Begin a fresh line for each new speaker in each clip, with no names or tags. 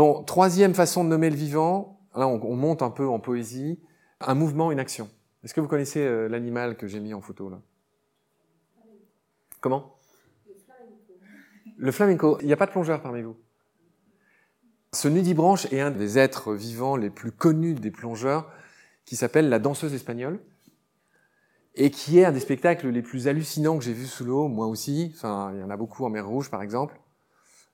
Bon, troisième façon de nommer le vivant, là on, on monte un peu en poésie, un mouvement, une action. Est-ce que vous connaissez euh, l'animal que j'ai mis en photo là? Comment? Le flamenco. Il n'y a pas de plongeur parmi vous? Ce nudibranche est un des êtres vivants les plus connus des plongeurs, qui s'appelle la danseuse espagnole, et qui est un des spectacles les plus hallucinants que j'ai vus sous l'eau, moi aussi. Enfin, il y en a beaucoup en mer Rouge, par exemple.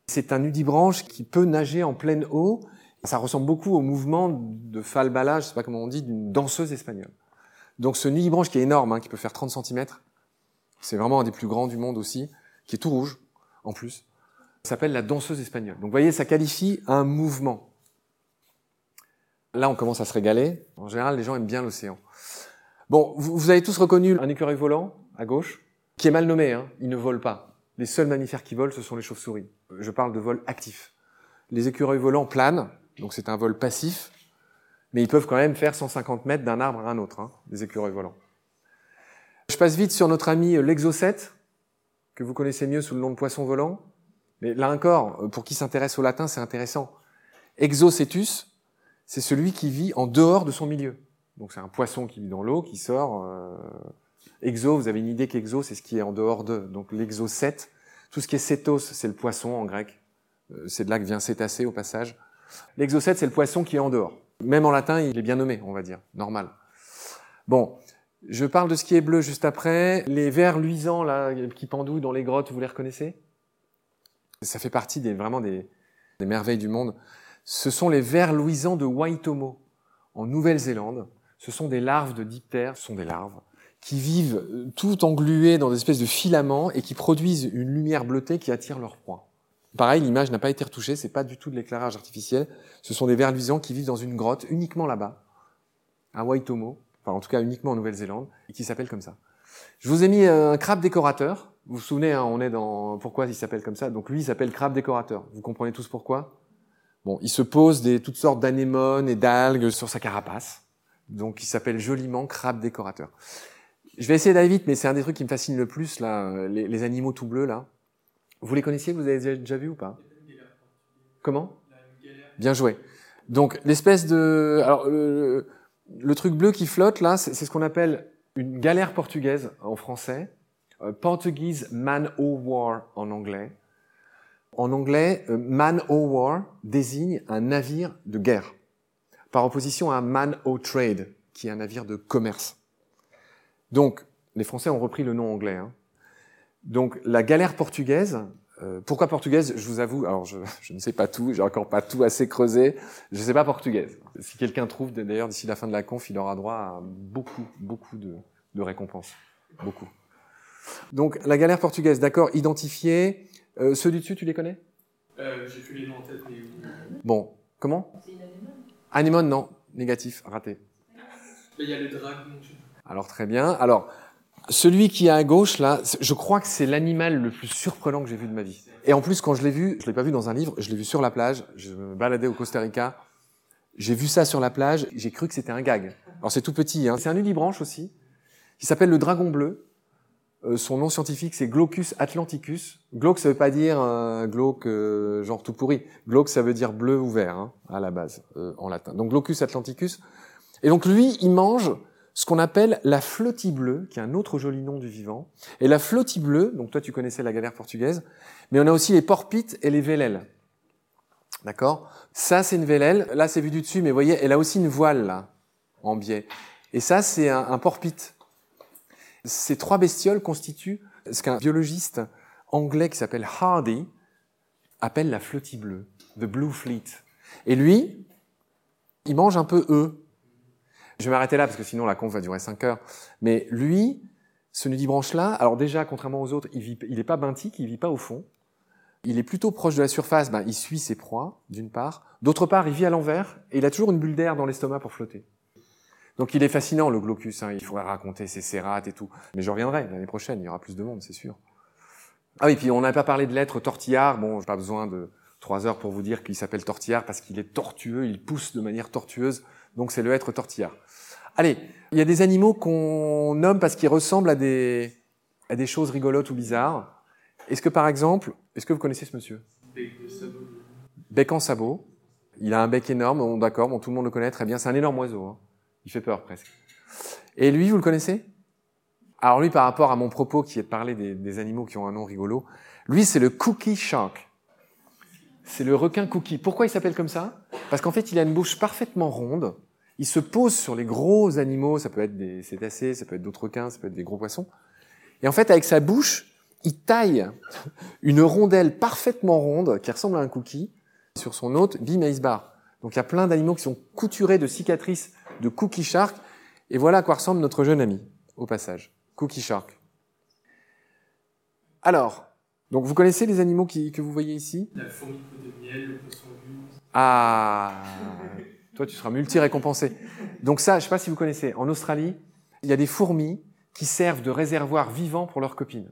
C'est un nudibranche qui peut nager en pleine eau. Ça ressemble beaucoup au mouvement de falbala, je sais pas comment on dit, d'une danseuse espagnole. Donc ce nudibranche qui est énorme, hein, qui peut faire 30 cm, c'est vraiment un des plus grands du monde aussi, qui est tout rouge, en plus, s'appelle la danseuse espagnole. Donc vous voyez, ça qualifie un mouvement. Là, on commence à se régaler. En général, les gens aiment bien l'océan. Bon, vous, vous avez tous reconnu un écureuil volant, à gauche, qui est mal nommé, hein, il ne vole pas. Les seuls mammifères qui volent, ce sont les chauves-souris. Je parle de vol actif. Les écureuils volants planent, donc c'est un vol passif, mais ils peuvent quand même faire 150 mètres d'un arbre à un autre, hein, des écureuils volants. Je passe vite sur notre ami l'exocète, que vous connaissez mieux sous le nom de poisson volant. Mais là encore, pour qui s'intéresse au latin, c'est intéressant. Exocetus, c'est celui qui vit en dehors de son milieu. Donc c'est un poisson qui vit dans l'eau, qui sort. Euh... Exo, vous avez une idée qu'exo, c'est ce qui est en dehors de. Donc l'exocète, tout ce qui est cétos, c'est le poisson en grec. Euh, c'est de là que vient cétacé au passage. L'exocète, c'est le poisson qui est en dehors. Même en latin, il est bien nommé, on va dire, normal. Bon, je parle de ce qui est bleu juste après. Les vers luisants là qui pendouillent dans les grottes, vous les reconnaissez? Ça fait partie des vraiment des, des, merveilles du monde. Ce sont les vers luisants de Waitomo en Nouvelle-Zélande. Ce sont des larves de diptères, ce sont des larves qui vivent tout engluées dans des espèces de filaments et qui produisent une lumière bleutée qui attire leur proie. Pareil, l'image n'a pas été retouchée, c'est pas du tout de l'éclairage artificiel. Ce sont des vers luisants qui vivent dans une grotte uniquement là-bas, à Waitomo, enfin en tout cas uniquement en Nouvelle-Zélande, et qui s'appelle comme ça. Je vous ai mis un crabe décorateur. Vous vous souvenez, hein, on est dans pourquoi il s'appelle comme ça? Donc lui, il s'appelle crabe décorateur. Vous comprenez tous pourquoi? Bon, il se pose des toutes sortes d'anémones et d'algues sur sa carapace. Donc il s'appelle joliment crabe décorateur. Je vais essayer d'aller vite, mais c'est un des trucs qui me fascine le plus là, les, les animaux tout bleus là. Vous les connaissiez Vous avez déjà vu ou pas? Comment? Bien joué. Donc l'espèce de, alors le, le, truc bleu qui flotte là, c'est ce qu'on appelle une galère portugaise en français, euh, Portuguese man o war en anglais. En anglais, euh, man o war désigne un navire de guerre, par opposition à un man o trade, qui est un navire de commerce. Donc, les Français ont repris le nom anglais. Hein. Donc la galère portugaise, euh, pourquoi portugaise? Je vous avoue, alors je, je ne sais pas tout, j'ai encore pas tout assez creusé, je ne sais pas portugaise. Si quelqu'un trouve, d'ailleurs d'ici la fin de la conf, il aura droit à beaucoup, beaucoup de, de récompenses. Beaucoup. Donc la galère portugaise, d'accord, identifiée. Euh, ceux du dessus, tu les connais?
Euh, J'ai plus les noms en tête, mais...
Bon, comment? Anémone, non, négatif, raté.
Il y a le dragon.
Alors très bien. Alors, celui qui est à gauche, là, je crois que c'est l'animal le plus surprenant que j'ai vu de ma vie. Et en plus, quand je l'ai vu, je l'ai pas vu dans un livre, je l'ai vu sur la plage. Je me baladais au Costa Rica. J'ai vu ça sur la plage. J'ai cru que c'était un gag. Alors c'est tout petit. Hein. C'est un nudibranche aussi, qui s'appelle le dragon bleu. Euh, son nom scientifique, c'est Glaucus atlanticus. Glauque, ça veut pas dire euh, glauque euh, genre tout pourri. Glauque, ça veut dire bleu ou vert hein, à la base euh, en latin. Donc Glaucus atlanticus. Et donc lui, il mange ce qu'on appelle la flottille bleue, qui est un autre joli nom du vivant. Et la flottille bleue, donc toi tu connaissais la galère portugaise, mais on a aussi les porpites et les vélèles. D'accord? Ça c'est une vélèle, là c'est vu du dessus, mais voyez, elle a aussi une voile là, en biais. Et ça c'est un, un porpite. Ces trois bestioles constituent ce qu'un biologiste anglais qui s'appelle Hardy appelle la flottille bleue, the blue fleet. Et lui, il mange un peu eux. Je vais m'arrêter là parce que sinon la conf va durer 5 heures. Mais lui, ce nudibranche-là, alors déjà, contrairement aux autres, il vit, il est pas benthique, il vit pas au fond. Il est plutôt proche de la surface, ben, il suit ses proies, d'une part. D'autre part, il vit à l'envers et il a toujours une bulle d'air dans l'estomac pour flotter. Donc il est fascinant, le glaucus. Hein. Il faudrait raconter ses sérates et tout. Mais je reviendrai l'année prochaine, il y aura plus de monde, c'est sûr. Ah oui, puis on n'a pas parlé de l'être tortillard. Bon, j'ai pas besoin de trois heures pour vous dire qu'il s'appelle tortillard parce qu'il est tortueux, il pousse de manière tortueuse. Donc c'est le être tortillard. Allez, il y a des animaux qu'on nomme parce qu'ils ressemblent à des, à des choses rigolotes ou bizarres. Est-ce que par exemple, est-ce que vous connaissez ce monsieur?
Bec de sabot.
Bec en sabot. Il a un bec énorme, bon, d'accord, bon, tout le monde le connaît très bien. C'est un énorme oiseau. Hein. Il fait peur presque. Et lui, vous le connaissez? Alors lui, par rapport à mon propos qui est de parler des, des animaux qui ont un nom rigolo, lui, c'est le cookie shark. C'est le requin cookie. Pourquoi il s'appelle comme ça? Parce qu'en fait, il a une bouche parfaitement ronde. Il se pose sur les gros animaux. Ça peut être des cétacés, ça peut être d'autres requins, ça peut être des gros poissons. Et en fait, avec sa bouche, il taille une rondelle parfaitement ronde qui ressemble à un cookie sur son hôte, bim, et il se barre. Donc il y a plein d'animaux qui sont couturés de cicatrices de cookie shark. Et voilà à quoi ressemble notre jeune ami, au passage. Cookie shark. Alors, donc vous connaissez les animaux qui, que vous voyez ici?
La fourmi de miel, le poisson.
Ah Toi, tu seras multi-récompensé. Donc ça, je ne sais pas si vous connaissez, en Australie, il y a des fourmis qui servent de réservoir vivant pour leurs copines.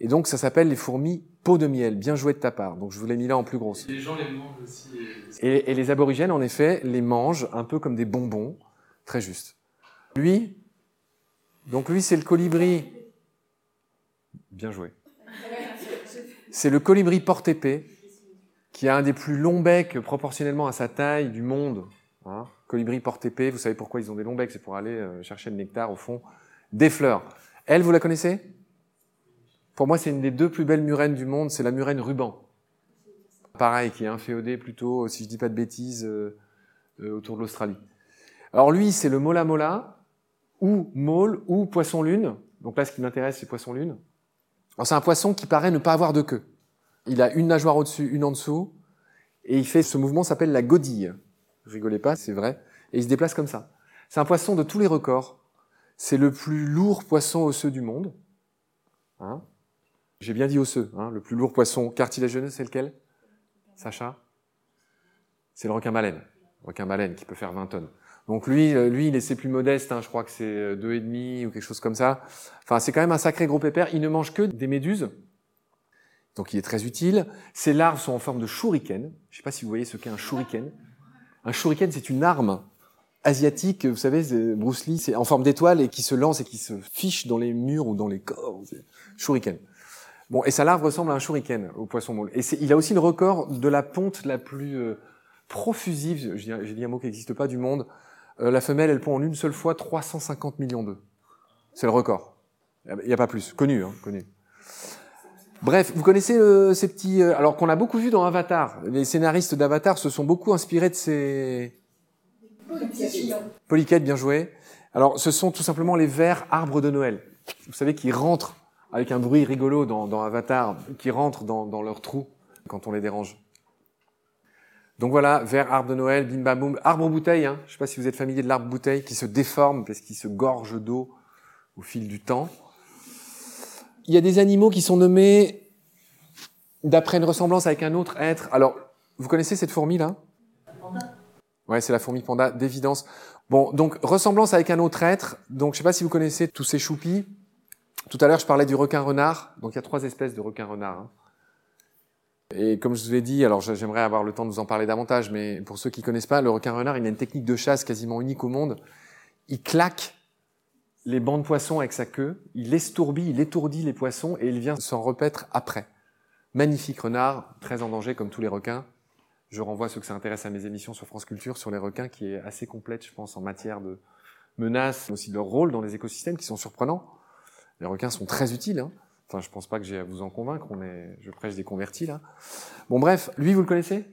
Et donc, ça s'appelle les fourmis peau de miel. Bien joué de ta part. Donc, je vous l'ai mis là en plus grosse.
Les gens les mangent aussi. et-
Et, et les aborigènes, en effet, les mangent un peu comme des bonbons. Très juste. Lui, donc lui, c'est le colibri. Bien joué. C'est le colibri porte-épée, qui a un des plus longs becs proportionnellement à sa taille du monde. Hein. colibri porte-épée, vous savez pourquoi ils ont des longs becs, c'est pour aller euh, chercher le nectar au fond des fleurs. Elle, vous la connaissez? Pour moi, c'est une des deux plus belles murènes du monde, c'est la murène ruban. Pareil, qui est inféodée plutôt, si je dis pas de bêtises, euh, euh, autour de l'Australie. Alors lui, c'est le mola mola, ou mole, ou poisson lune. Donc là, ce qui m'intéresse, c'est poisson lune. Alors c'est un poisson qui paraît ne pas avoir de queue. Il a une nageoire au-dessus, une en dessous, et il fait ce mouvement s'appelle la godille. Rigolez pas, c'est vrai. Et il se déplace comme ça. C'est un poisson de tous les records. C'est le plus lourd poisson osseux du monde. Hein? J'ai bien dit osseux. Hein le plus lourd poisson cartilagineux, c'est lequel? Sacha? C'est le requin-baleine. Le requin-baleine qui peut faire 20 tonnes. Donc lui, euh, lui, il est c'est plus modeste. Hein, je crois que c'est euh, deux et demi ou quelque chose comme ça. Enfin, c'est quand même un sacré gros pépère. Il ne mange que des méduses. Donc il est très utile. Ses larves sont en forme de shuriken. Je ne sais pas si vous voyez ce qu'est un shuriken. Un shuriken, c'est une arme asiatique, vous savez, Bruce Lee, c'est en forme d'étoile et qui se lance et qui se fiche dans les murs ou dans les corps. Shuriken. Bon, et sa larve ressemble à un shuriken, au poisson moule. Et il a aussi le record de la ponte la plus euh, profusive, j'ai dit un mot qui n'existe pas, du monde. Euh, la femelle, elle pond en une seule fois 350 millions d'œufs. C'est le record. Il n'y a pas plus. Connu, hein, connu. Bref, vous connaissez euh, ces petits... euh, alors qu'on a beaucoup vu dans Avatar. Les scénaristes d'Avatar se sont beaucoup inspirés de ces... Polyquette, bien joué. Alors, ce sont tout simplement les vers arbres de Noël. Vous savez, qui rentrent avec un bruit rigolo dans, Avatar, qui rentrent dans, dans leur trou quand on les dérange. Donc voilà, vers arbre de Noël, bim bam boum, arbre bouteille. Hein. Je ne sais pas si vous êtes familier de l'arbre bouteille qui se déforme parce qu'il se gorge d'eau au fil du temps. Il y a des animaux qui sont nommés d'après une ressemblance avec un autre être. Alors, vous connaissez cette fourmi là Ouais, c'est la fourmi panda, d'évidence. Bon, donc ressemblance avec un autre être. Donc, je sais pas si vous connaissez tous ces choupis. Tout à l'heure, je parlais du requin renard. Donc, il y a trois espèces de requins renards. hein. Et comme je vous ai dit, alors j'aimerais avoir le temps de vous en parler davantage, mais pour ceux qui connaissent pas, le requin renard, il a une technique de chasse quasiment unique au monde. Il claque les bancs de poissons avec sa queue, il estourbit, il étourdit les poissons et il vient s'en repaître après. Magnifique renard, très en danger comme tous les requins. Je renvoie ceux que ça intéresse à mes émissions sur France Culture sur les requins, qui est assez complète, je pense, en matière de menaces, mais aussi de leur rôle dans les écosystèmes qui sont surprenants. Les requins sont très utiles. Hein. Enfin, je pense pas que j'ai à vous en convaincre. On est, je prêche des convertis là. Bon, bref, lui, vous le connaissez?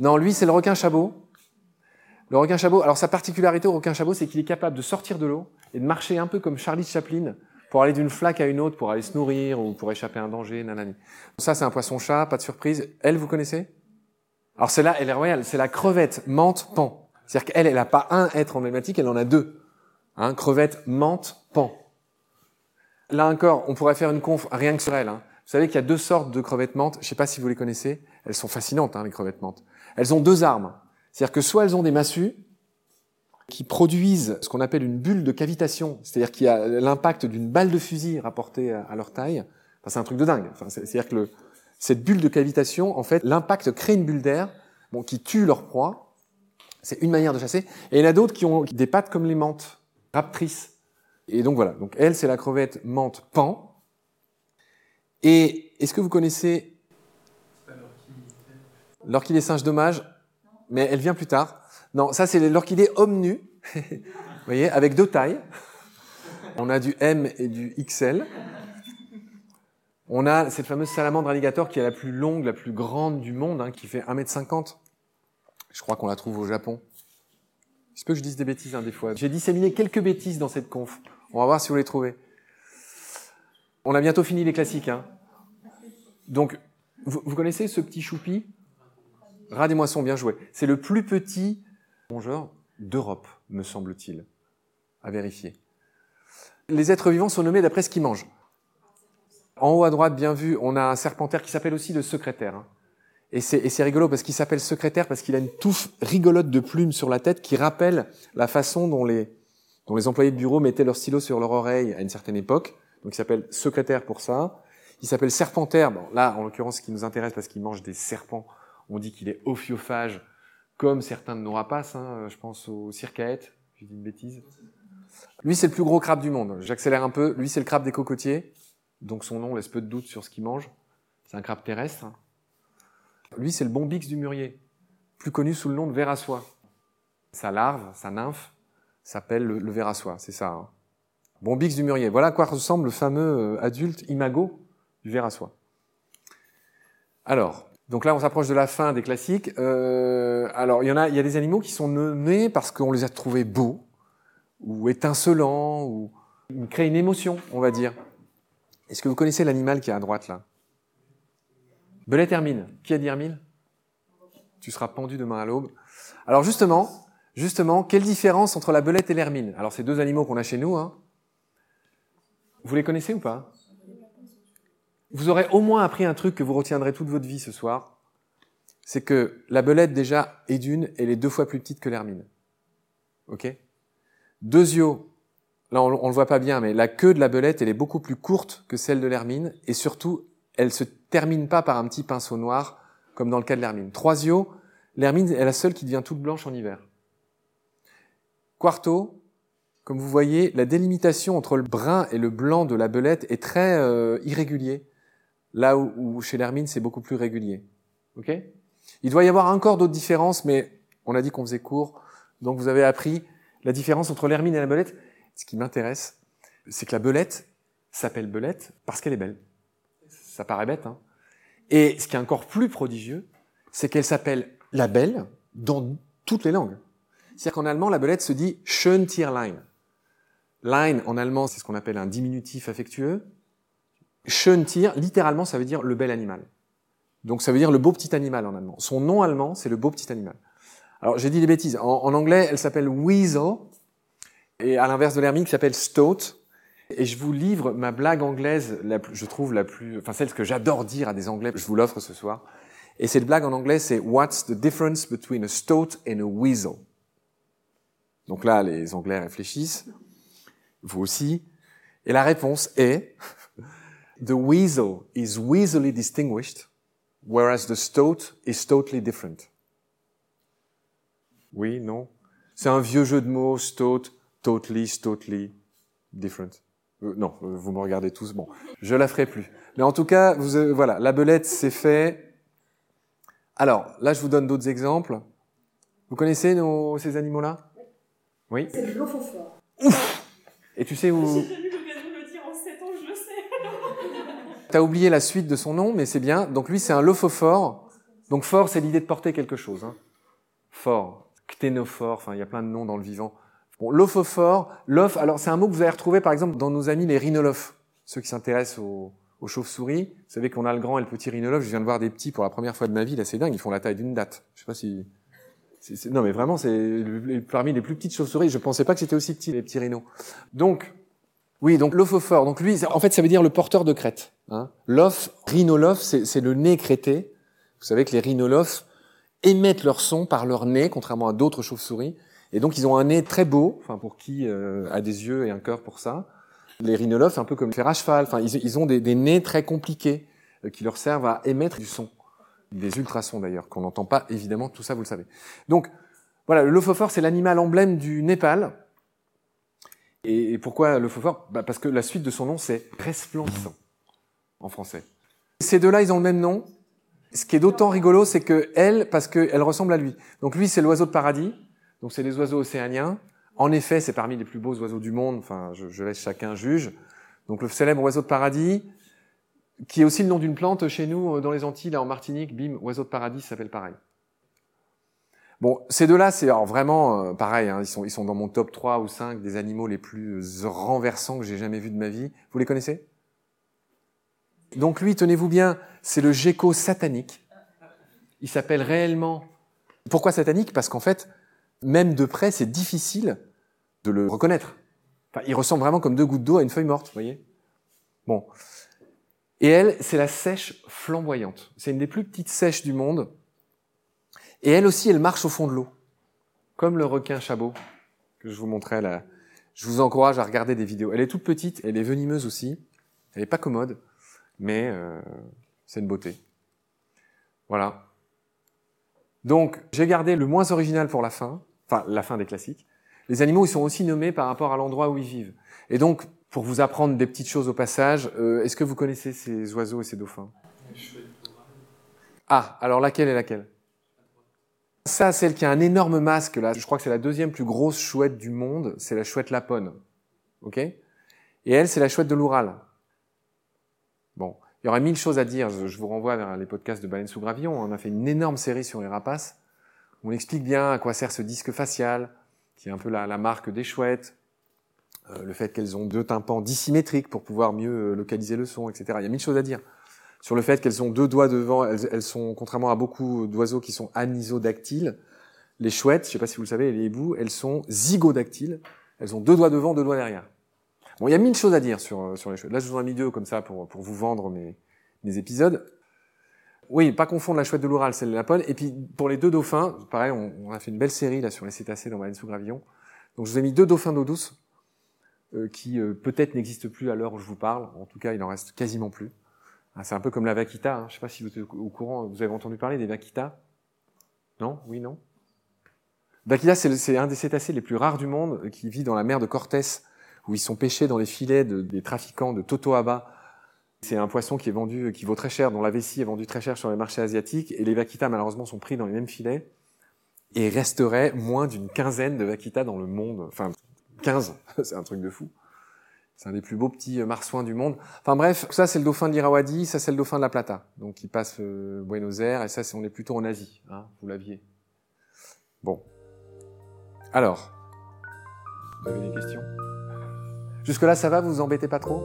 Non, lui, c'est le requin chabot. Le requin chabot. Alors, sa particularité au requin chabot, c'est qu'il est capable de sortir de l'eau et de marcher un peu comme Charlie Chaplin pour aller d'une flaque à une autre, pour aller se nourrir ou pour échapper à un danger, nanani. Ça, c'est un poisson-chat, pas de surprise. Elle, vous connaissez? Alors, c'est là, elle est royale. C'est la crevette menthe pan. C'est-à-dire qu'elle, elle n'a pas un être emblématique, elle en a deux. Hein, crevette menthe pan. Là encore, on pourrait faire une conf rien que sur elle. Hein. Vous savez qu'il y a deux sortes de crevettes menthes. Je sais pas si vous les connaissez. Elles sont fascinantes, hein, les crevettes menthes. Elles ont deux armes. C'est-à-dire que soit elles ont des massues qui produisent ce qu'on appelle une bulle de cavitation, c'est-à-dire qu'il y a l'impact d'une balle de fusil rapportée à leur taille. Enfin, c'est un truc de dingue. C'est-à-dire que le, cette bulle de cavitation, en fait, l'impact crée une bulle d'air bon, qui tue leur proie. C'est une manière de chasser. Et il y en a d'autres qui ont des pattes comme les menthes, raptrices. Et donc voilà. Donc elle, c'est la crevette menthe pan. Et est-ce que vous connaissez L'orchidée singe dommage, mais elle vient plus tard. Non, ça c'est l'orchidée homme nu, vous voyez, avec deux tailles. On a du M et du XL. On a cette fameuse salamandre alligator qui est la plus longue, la plus grande du monde, hein, qui fait 1m50. Je crois qu'on la trouve au Japon. Il se peut que je dise des bêtises hein, des fois. J'ai disséminé quelques bêtises dans cette conf. On va voir si vous les trouvez. On a bientôt fini les classiques. Hein. Donc, vous, connaissez ce petit choupi? Rat des moissons, bien joué. C'est le plus petit rongeur d'Europe, me semble-t-il. À vérifier. Les êtres vivants sont nommés d'après ce qu'ils mangent. En haut à droite, bien vu, on a un serpentaire qui s'appelle aussi le secrétaire. Hein. Et c'est rigolo parce qu'il s'appelle secrétaire parce qu'il a une touffe rigolote de plumes sur la tête qui rappelle la façon dont les, dont les employés de bureau mettaient leur stylo sur leur oreille à une certaine époque. Donc il s'appelle secrétaire pour ça. Il s'appelle serpentaire. Bon, là, en l'occurrence, ce qui nous intéresse parce qu'il mange des serpents, on dit qu'il est ophiophage, comme certains de nos rapaces. Hein. Je pense au circaète. J'ai dit une bêtise. Lui, c'est le plus gros crabe du monde. J'accélère un peu. Lui, c'est le crabe des cocotiers. Donc son nom laisse peu de doute sur ce qu'il mange. C'est un crabe terrestre. Lui, c'est le bombix du mûrier, plus connu sous le nom de ver à soie. Sa larve, sa nymphe, s'appelle le, le ver à soie, c'est ça. Hein. Bombix du mûrier. Voilà à quoi ressemble le fameux euh, adulte imago du ver à soie. Alors, donc là, on s'approche de la fin des classiques. Euh, alors, il y en a, il y a des animaux qui sont nommés parce qu'on les a trouvés beaux, ou étincelants, ou créent une émotion, on va dire. Est-ce que vous connaissez l'animal qui est à droite là? Belette Hermine. Qui a dit Hermine? Tu seras pendu demain à l'aube. Alors justement, justement, quelle différence entre la belette et l'hermine? Alors ces deux animaux qu'on a chez nous, hein. vous les connaissez ou pas? Vous aurez au moins appris un truc que vous retiendrez toute votre vie ce soir. C'est que la belette déjà est d'une, elle est deux fois plus petite que l'hermine. Ok? Deux yeux, là on, on le voit pas bien, mais la queue de la belette, elle est beaucoup plus courte que celle de l'hermine, et surtout, elle se termine pas par un petit pinceau noir, comme dans le cas de l'hermine. Troisio, l'hermine est la seule qui devient toute blanche en hiver. Quarto, comme vous voyez, la délimitation entre le brun et le blanc de la belette est très euh, irrégulier, là où, chez l'hermine c'est beaucoup plus régulier. Ok? Il doit y avoir encore d'autres différences, mais on a dit qu'on faisait court, donc vous avez appris la différence entre l'hermine et la belette. Ce qui m'intéresse, c'est que la belette s'appelle belette parce qu'elle est belle. Ça paraît bête, hein? Et ce qui est encore plus prodigieux, c'est qu'elle s'appelle la belle dans toutes les langues. C'est-à-dire qu'en allemand, la belette se dit schön Tierlein. Lein, en allemand, c'est ce qu'on appelle un diminutif affectueux. Schön Tier, littéralement, ça veut dire le bel animal. Donc ça veut dire le beau petit animal en allemand. Son nom allemand, c'est le beau petit animal. Alors j'ai dit des bêtises. En, en anglais, elle s'appelle weasel, et à l'inverse de l'hermine, qui s'appelle stoat. Et je vous livre ma blague anglaise, la plus, je trouve la plus, enfin celle que j'adore dire à des Anglais, je vous l'offre ce soir. Et cette blague en anglais, c'est What's the difference between a stoat and a weasel? Donc là, les Anglais réfléchissent, vous aussi. Et la réponse est The weasel is weaselly distinguished, whereas the stoat is totally different. Oui, non? C'est un vieux jeu de mots, stoat, totally, totally different. Euh, non, euh, vous me regardez tous. Bon, je la ferai plus. Mais en tout cas, vous, euh, voilà, la belette, c'est fait. Alors, là, je vous donne d'autres exemples. Vous connaissez nos, ces animaux-là? Oui.
C'est le lophophore.
Et tu sais où
J'ai eu l'occasion de le dire en 7 ans, je le sais.
T'as oublié la suite de son nom, mais c'est bien. Donc lui, c'est un lophophore. Donc fort, c'est l'idée de porter quelque chose. Hein. Fort, cténophore, enfin, il y a plein de noms dans le vivant. Bon, l'ophophore, l'oph, alors c'est un mot que vous allez retrouver par exemple dans nos amis les rhinolophes, ceux qui s'intéressent aux, chauves-souris. Vous savez qu'on a le grand et le petit rhinolophe. Je viens de voir des petits pour la première fois de ma vie, là c'est dingue, ils font la taille d'une date. Je sais pas si... non mais vraiment, c'est parmi les plus petites chauves-souris. Je pensais pas que c'était aussi petit, les petits rhinos. Donc, oui, donc l'ophophore. Donc lui, en fait, ça veut dire le porteur de crête. Hein. L'oph, rhinolophe, c'est c'est le nez crété. Vous savez que les rhinolophes émettent leur son par leur nez, contrairement à d'autres chauves-souris. Et donc ils ont un nez très beau, enfin pour qui euh, a des yeux et un cœur pour ça. Les rhinolophes, un peu comme les fers à cheval, enfin ils, ils ont des, des nez très compliqués euh, qui leur servent à émettre du son, des ultrasons d'ailleurs, qu'on n'entend pas évidemment, tout ça vous le savez. Donc voilà, lophophore c'est l'animal emblème du Népal. Et, pourquoi le lophophore bah, Parce que la suite de son nom c'est resplendissant en français. Ces deux-là, ils ont le même nom. ce qui est d'autant rigolo, c'est que elle, parce qu'elle ressemble à lui. Donc lui, c'est l'oiseau de paradis. Donc c'est les oiseaux océaniens. En effet, c'est parmi les plus beaux oiseaux du monde. Enfin, je, je laisse chacun juge. Donc le célèbre oiseau de paradis, qui est aussi le nom d'une plante chez nous, euh, dans les Antilles, là en Martinique, bim, oiseau de paradis s'appelle pareil. Bon, ces deux-là, c'est vraiment euh, pareil, hein, ils, sont, ils sont dans mon top 3 ou 5 des animaux les plus renversants que j'ai jamais vus de ma vie. Vous les connaissez? Donc lui, tenez-vous bien, c'est le gecko satanique. Il s'appelle réellement... Pourquoi satanique? Parce qu'en fait, même de près, c'est difficile de le reconnaître. Enfin, il ressemble vraiment comme deux gouttes d'eau à une feuille morte, vous voyez? Bon. Et elle, c'est la sèche flamboyante. C'est une des plus petites sèches du monde. Et elle aussi, elle marche au fond de l'eau. Comme le requin chabot que je vous montrais là. Je vous encourage à regarder des vidéos. Elle est toute petite, elle est venimeuse aussi. Elle n'est pas commode, mais euh, c'est une beauté. Voilà. Donc, j'ai gardé le moins original pour la fin, enfin la fin des classiques. Les animaux, ils sont aussi nommés par rapport à l'endroit où ils vivent. Et donc, pour vous apprendre des petites choses au passage, euh, est-ce que vous connaissez ces oiseaux et ces dauphins? Ah, alors laquelle est laquelle? Ça, celle qui a un énorme masque, là, je crois que c'est la deuxième plus grosse chouette du monde, c'est la chouette lapone. Ok? Et elle, c'est la chouette de l'Oural. Bon, il y aurait mille choses à dire, je vous renvoie vers les podcasts de Baleine sous Gravillon, on a fait une énorme série sur les rapaces, on explique bien à quoi sert ce disque facial, qui est un peu la, marque des chouettes, euh, le fait qu'elles ont deux tympans dissymétriques pour pouvoir mieux euh, localiser le son, etc. Il y a mille choses à dire. Sur le fait qu'elles ont deux doigts devant, elles, sont, contrairement à beaucoup d'oiseaux qui sont anisodactyles, les chouettes, je sais pas si vous le savez, les hiboux, elles sont zygodactyles. Elles ont deux doigts devant, deux doigts derrière. Bon, il y a mille choses à dire sur, sur les chouettes. Là, je vous en ai mis deux comme ça pour, pour vous vendre mes, mes épisodes. Oui, pas confondre la chouette de l'Oural, celle de la Lapone. Et puis, pour les deux dauphins, pareil, on, on, a fait une belle série là sur les cétacés dans Baleine sous gravillon. Donc, je vous ai mis deux dauphins d'eau douce euh, qui euh, peut-être n'existe plus à l'heure où je vous parle. En tout cas, il en reste quasiment plus. Ah, c'est un peu comme la vaquita. Hein. Je ne sais pas si vous êtes au courant. Vous avez entendu parler des vaquitas Non? Oui, non? Vaquita, c'est un des cétacés les plus rares du monde euh, qui vit dans la mer de Cortés, où ils sont pêchés dans les filets de, des trafiquants de Totoaba. C'est un poisson qui est vendu, qui vaut très cher, dont la vessie est vendue très cher sur les marchés asiatiques, et les vaquitas, malheureusement, sont pris dans les mêmes filets, et resterait moins d'une quinzaine de vaquitas dans le monde. Enfin, 15, c'est un truc de fou. C'est un des plus beaux petits euh, marsouins du monde. Enfin bref, ça c'est le dauphin de ça c'est le dauphin de la Plata. Donc il passe euh, Buenos Aires, et ça c'est on est plutôt en Asie, hein, vous l'aviez. Bon. Alors, vous avez des questions? Jusque-là ça va, vous vous embêtez pas trop?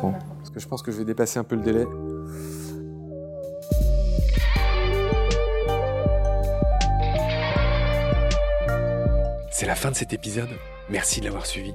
Bon, parce que je pense que je vais dépasser un peu le délai.
C'est la fin de cet épisode, merci de l'avoir suivi.